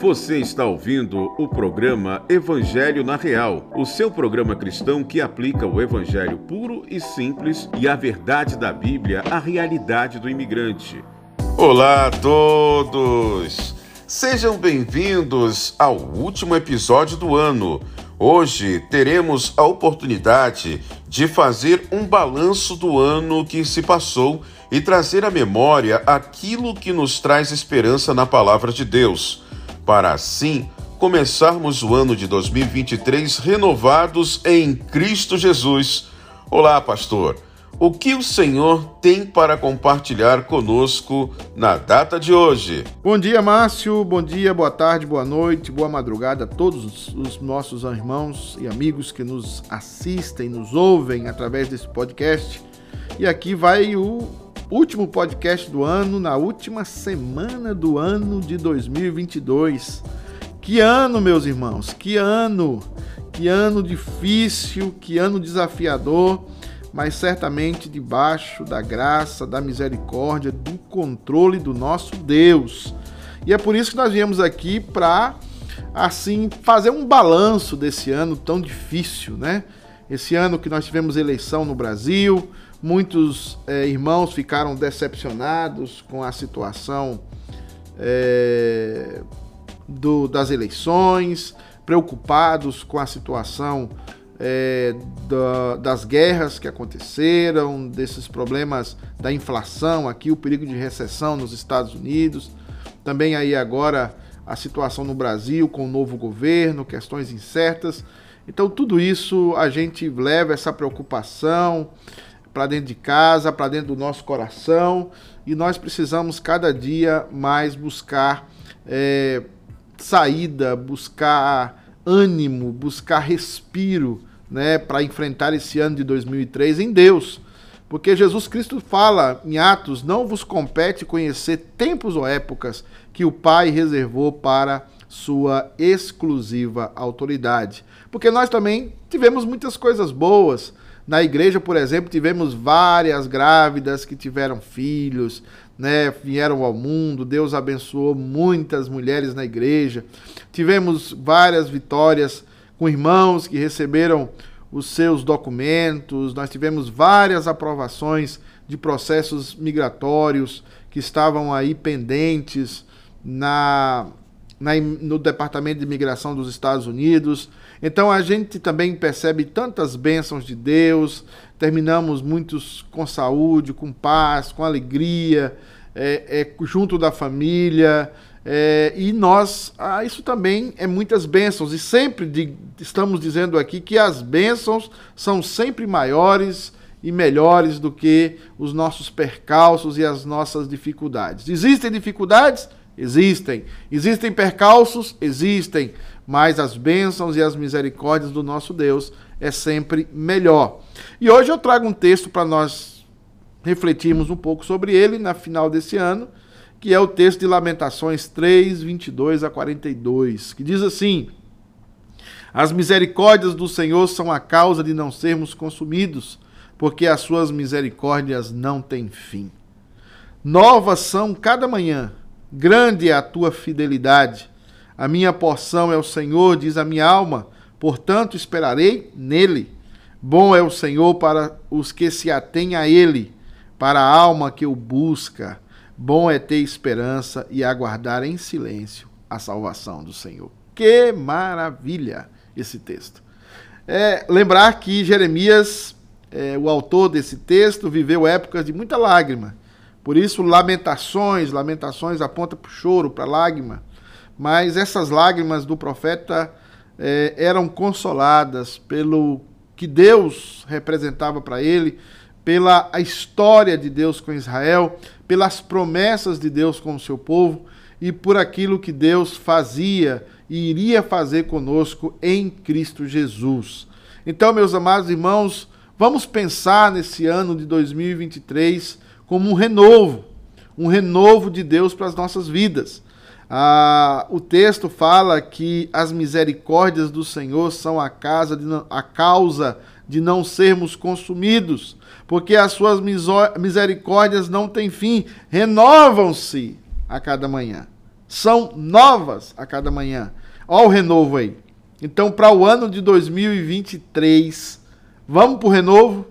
Você está ouvindo o programa Evangelho na Real, o seu programa cristão que aplica o evangelho puro e simples e a verdade da Bíblia à realidade do imigrante. Olá a todos! Sejam bem-vindos ao último episódio do ano. Hoje teremos a oportunidade de fazer um balanço do ano que se passou e trazer à memória aquilo que nos traz esperança na palavra de Deus para assim começarmos o ano de 2023 renovados em Cristo Jesus. Olá, pastor. O que o Senhor tem para compartilhar conosco na data de hoje? Bom dia, Márcio. Bom dia, boa tarde, boa noite, boa madrugada a todos os nossos irmãos e amigos que nos assistem, nos ouvem através desse podcast. E aqui vai o último podcast do ano, na última semana do ano de 2022. Que ano, meus irmãos, que ano! Que ano difícil, que ano desafiador, mas certamente debaixo da graça, da misericórdia, do controle do nosso Deus. E é por isso que nós viemos aqui para assim fazer um balanço desse ano tão difícil, né? Esse ano que nós tivemos eleição no Brasil, Muitos é, irmãos ficaram decepcionados com a situação é, do, das eleições, preocupados com a situação é, da, das guerras que aconteceram, desses problemas da inflação aqui, o perigo de recessão nos Estados Unidos, também aí agora a situação no Brasil com o novo governo, questões incertas. Então tudo isso a gente leva essa preocupação, para dentro de casa, para dentro do nosso coração, e nós precisamos cada dia mais buscar é, saída, buscar ânimo, buscar respiro, né, para enfrentar esse ano de 2003 em Deus. Porque Jesus Cristo fala em Atos: não vos compete conhecer tempos ou épocas que o Pai reservou para sua exclusiva autoridade. Porque nós também tivemos muitas coisas boas, na igreja, por exemplo, tivemos várias grávidas que tiveram filhos, né, vieram ao mundo. Deus abençoou muitas mulheres na igreja. Tivemos várias vitórias com irmãos que receberam os seus documentos. Nós tivemos várias aprovações de processos migratórios que estavam aí pendentes na, na no Departamento de Imigração dos Estados Unidos. Então a gente também percebe tantas bênçãos de Deus, terminamos muitos com saúde, com paz, com alegria, é, é junto da família. É, e nós, ah, isso também é muitas bênçãos, e sempre de, estamos dizendo aqui que as bênçãos são sempre maiores e melhores do que os nossos percalços e as nossas dificuldades. Existem dificuldades? Existem. Existem percalços? Existem mas as bênçãos e as misericórdias do nosso Deus é sempre melhor. E hoje eu trago um texto para nós refletirmos um pouco sobre ele na final desse ano, que é o texto de Lamentações 3, 22 a 42, que diz assim: As misericórdias do Senhor são a causa de não sermos consumidos, porque as suas misericórdias não têm fim. Novas são cada manhã, grande é a tua fidelidade. A minha porção é o Senhor, diz a minha alma, portanto esperarei nele. Bom é o Senhor para os que se atêm a ele, para a alma que o busca. Bom é ter esperança e aguardar em silêncio a salvação do Senhor. Que maravilha esse texto. É, lembrar que Jeremias, é, o autor desse texto, viveu épocas de muita lágrima. Por isso, lamentações, lamentações aponta para o choro, para a lágrima mas essas lágrimas do profeta eh, eram consoladas pelo que Deus representava para ele, pela a história de Deus com Israel, pelas promessas de Deus com o seu povo e por aquilo que Deus fazia e iria fazer conosco em Cristo Jesus. Então, meus amados irmãos, vamos pensar nesse ano de 2023 como um renovo, um renovo de Deus para as nossas vidas. Ah, o texto fala que as misericórdias do Senhor são a, casa de, a causa de não sermos consumidos, porque as suas misericórdias não têm fim, renovam-se a cada manhã. são novas a cada manhã. Olha o renovo aí. Então, para o ano de 2023, vamos para o renovo,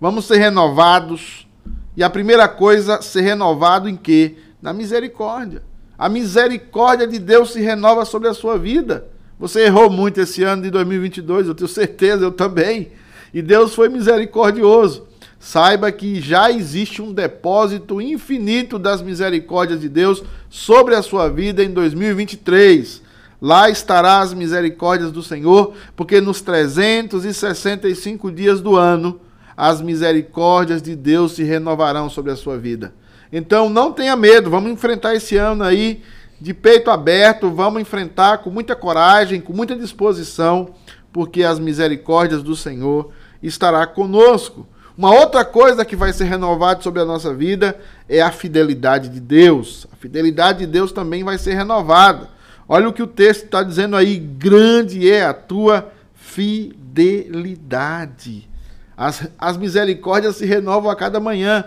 vamos ser renovados. E a primeira coisa, ser renovado em quê? Na misericórdia. A misericórdia de Deus se renova sobre a sua vida. Você errou muito esse ano de 2022, eu tenho certeza, eu também. E Deus foi misericordioso. Saiba que já existe um depósito infinito das misericórdias de Deus sobre a sua vida em 2023. Lá estará as misericórdias do Senhor, porque nos 365 dias do ano as misericórdias de Deus se renovarão sobre a sua vida. Então não tenha medo, vamos enfrentar esse ano aí de peito aberto, vamos enfrentar com muita coragem, com muita disposição, porque as misericórdias do Senhor estará conosco. Uma outra coisa que vai ser renovada sobre a nossa vida é a fidelidade de Deus. A fidelidade de Deus também vai ser renovada. Olha o que o texto está dizendo aí: grande é a tua fidelidade. As, as misericórdias se renovam a cada manhã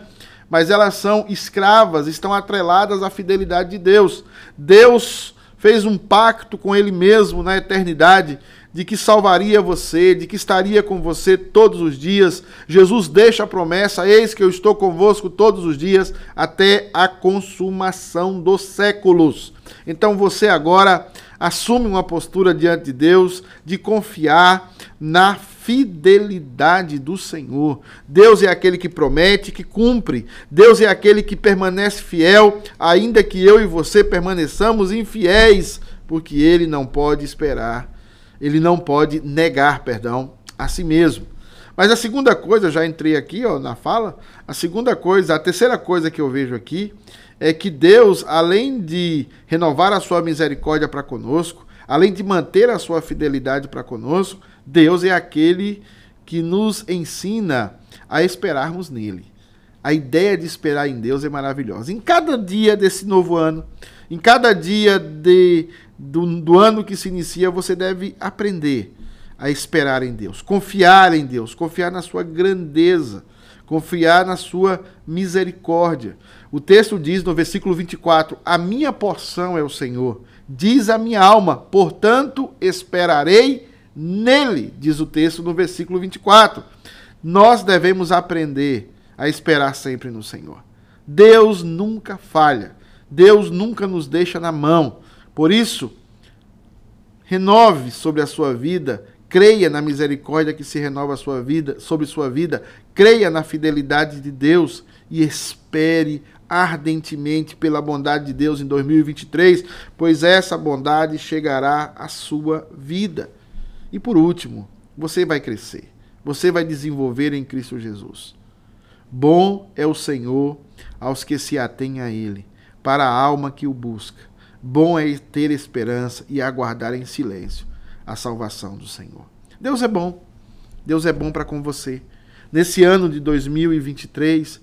mas elas são escravas, estão atreladas à fidelidade de Deus. Deus fez um pacto com Ele mesmo na eternidade de que salvaria você, de que estaria com você todos os dias. Jesus deixa a promessa: eis que eu estou convosco todos os dias até a consumação dos séculos. Então você agora assume uma postura diante de Deus de confiar na fidelidade do Senhor. Deus é aquele que promete, que cumpre. Deus é aquele que permanece fiel, ainda que eu e você permaneçamos infiéis, porque ele não pode esperar, ele não pode negar, perdão, a si mesmo. Mas a segunda coisa, já entrei aqui ó, na fala, a segunda coisa, a terceira coisa que eu vejo aqui é que Deus, além de renovar a sua misericórdia para conosco, além de manter a sua fidelidade para conosco, Deus é aquele que nos ensina a esperarmos nele. A ideia de esperar em Deus é maravilhosa. Em cada dia desse novo ano, em cada dia de, do, do ano que se inicia, você deve aprender a esperar em Deus, confiar em Deus, confiar na sua grandeza, confiar na sua misericórdia. O texto diz no versículo 24: A minha porção é o Senhor, diz a minha alma, portanto esperarei nele, diz o texto no versículo 24. Nós devemos aprender a esperar sempre no Senhor. Deus nunca falha, Deus nunca nos deixa na mão. Por isso, renove sobre a sua vida creia na misericórdia que se renova sua vida, sobre sua vida, creia na fidelidade de Deus e espere ardentemente pela bondade de Deus em 2023, pois essa bondade chegará à sua vida. E por último, você vai crescer, você vai desenvolver em Cristo Jesus. Bom é o Senhor aos que se atêm a Ele, para a alma que o busca. Bom é ter esperança e aguardar em silêncio a salvação do Senhor. Deus é bom. Deus é bom para com você. Nesse ano de 2023,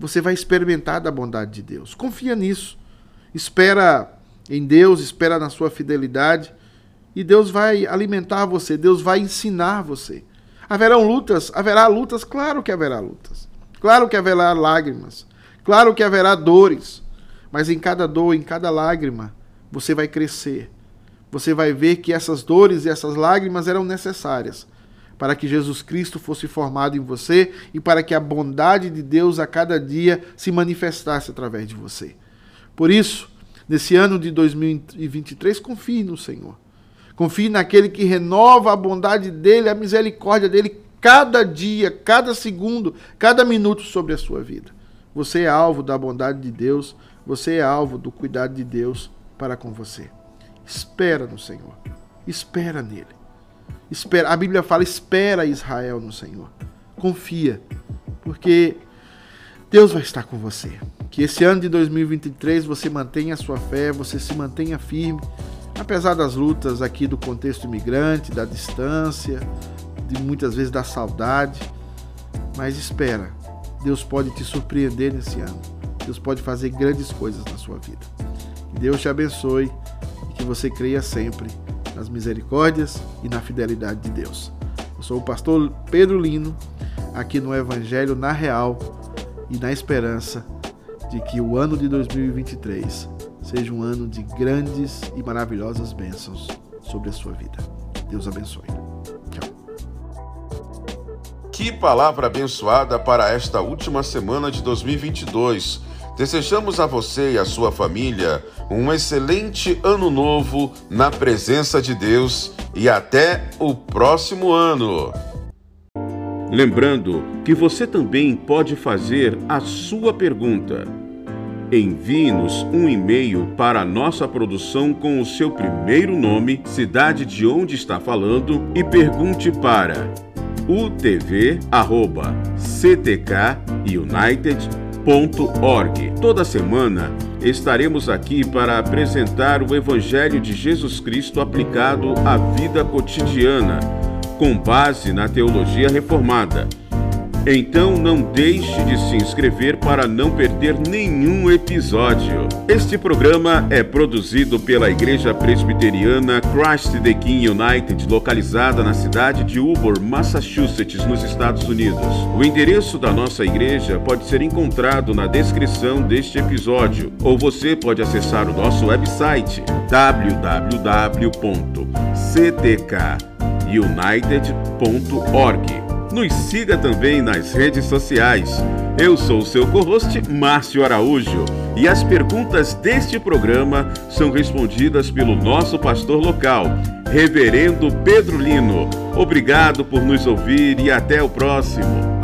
você vai experimentar da bondade de Deus. Confia nisso. Espera em Deus, espera na sua fidelidade e Deus vai alimentar você, Deus vai ensinar você. Haverão lutas, haverá lutas, claro que haverá lutas. Claro que haverá lágrimas. Claro que haverá dores. Mas em cada dor, em cada lágrima, você vai crescer você vai ver que essas dores e essas lágrimas eram necessárias para que Jesus Cristo fosse formado em você e para que a bondade de Deus a cada dia se manifestasse através de você. Por isso, nesse ano de 2023, confie no Senhor. Confie naquele que renova a bondade dele, a misericórdia dele cada dia, cada segundo, cada minuto sobre a sua vida. Você é alvo da bondade de Deus, você é alvo do cuidado de Deus para com você. Espera no Senhor. Espera nele. Espera. A Bíblia fala: espera Israel no Senhor. Confia, porque Deus vai estar com você. Que esse ano de 2023 você mantenha a sua fé, você se mantenha firme, apesar das lutas aqui do contexto imigrante, da distância, de muitas vezes da saudade. Mas espera, Deus pode te surpreender nesse ano. Deus pode fazer grandes coisas na sua vida. Deus te abençoe que você creia sempre nas misericórdias e na fidelidade de Deus. Eu sou o pastor Pedro Lino, aqui no Evangelho na Real e na esperança de que o ano de 2023 seja um ano de grandes e maravilhosas bênçãos sobre a sua vida. Deus abençoe. Tchau. Que palavra abençoada para esta última semana de 2022. Desejamos a você e a sua família um excelente ano novo na presença de Deus e até o próximo ano. Lembrando que você também pode fazer a sua pergunta. Envie-nos um e-mail para a nossa produção com o seu primeiro nome, cidade de onde está falando e pergunte para utv@ctkunited.org. Toda semana estaremos aqui para apresentar o evangelho de Jesus Cristo aplicado à vida cotidiana com base na teologia reformada. Então não deixe de se inscrever para não perder nenhum episódio. Este programa é produzido pela Igreja Presbiteriana Christ the King United, localizada na cidade de Ubor, Massachusetts, nos Estados Unidos. O endereço da nossa igreja pode ser encontrado na descrição deste episódio, ou você pode acessar o nosso website www.ctk united.org. Nos siga também nas redes sociais. Eu sou o seu co-host, Márcio Araújo, e as perguntas deste programa são respondidas pelo nosso pastor local, Reverendo Pedro Lino. Obrigado por nos ouvir e até o próximo.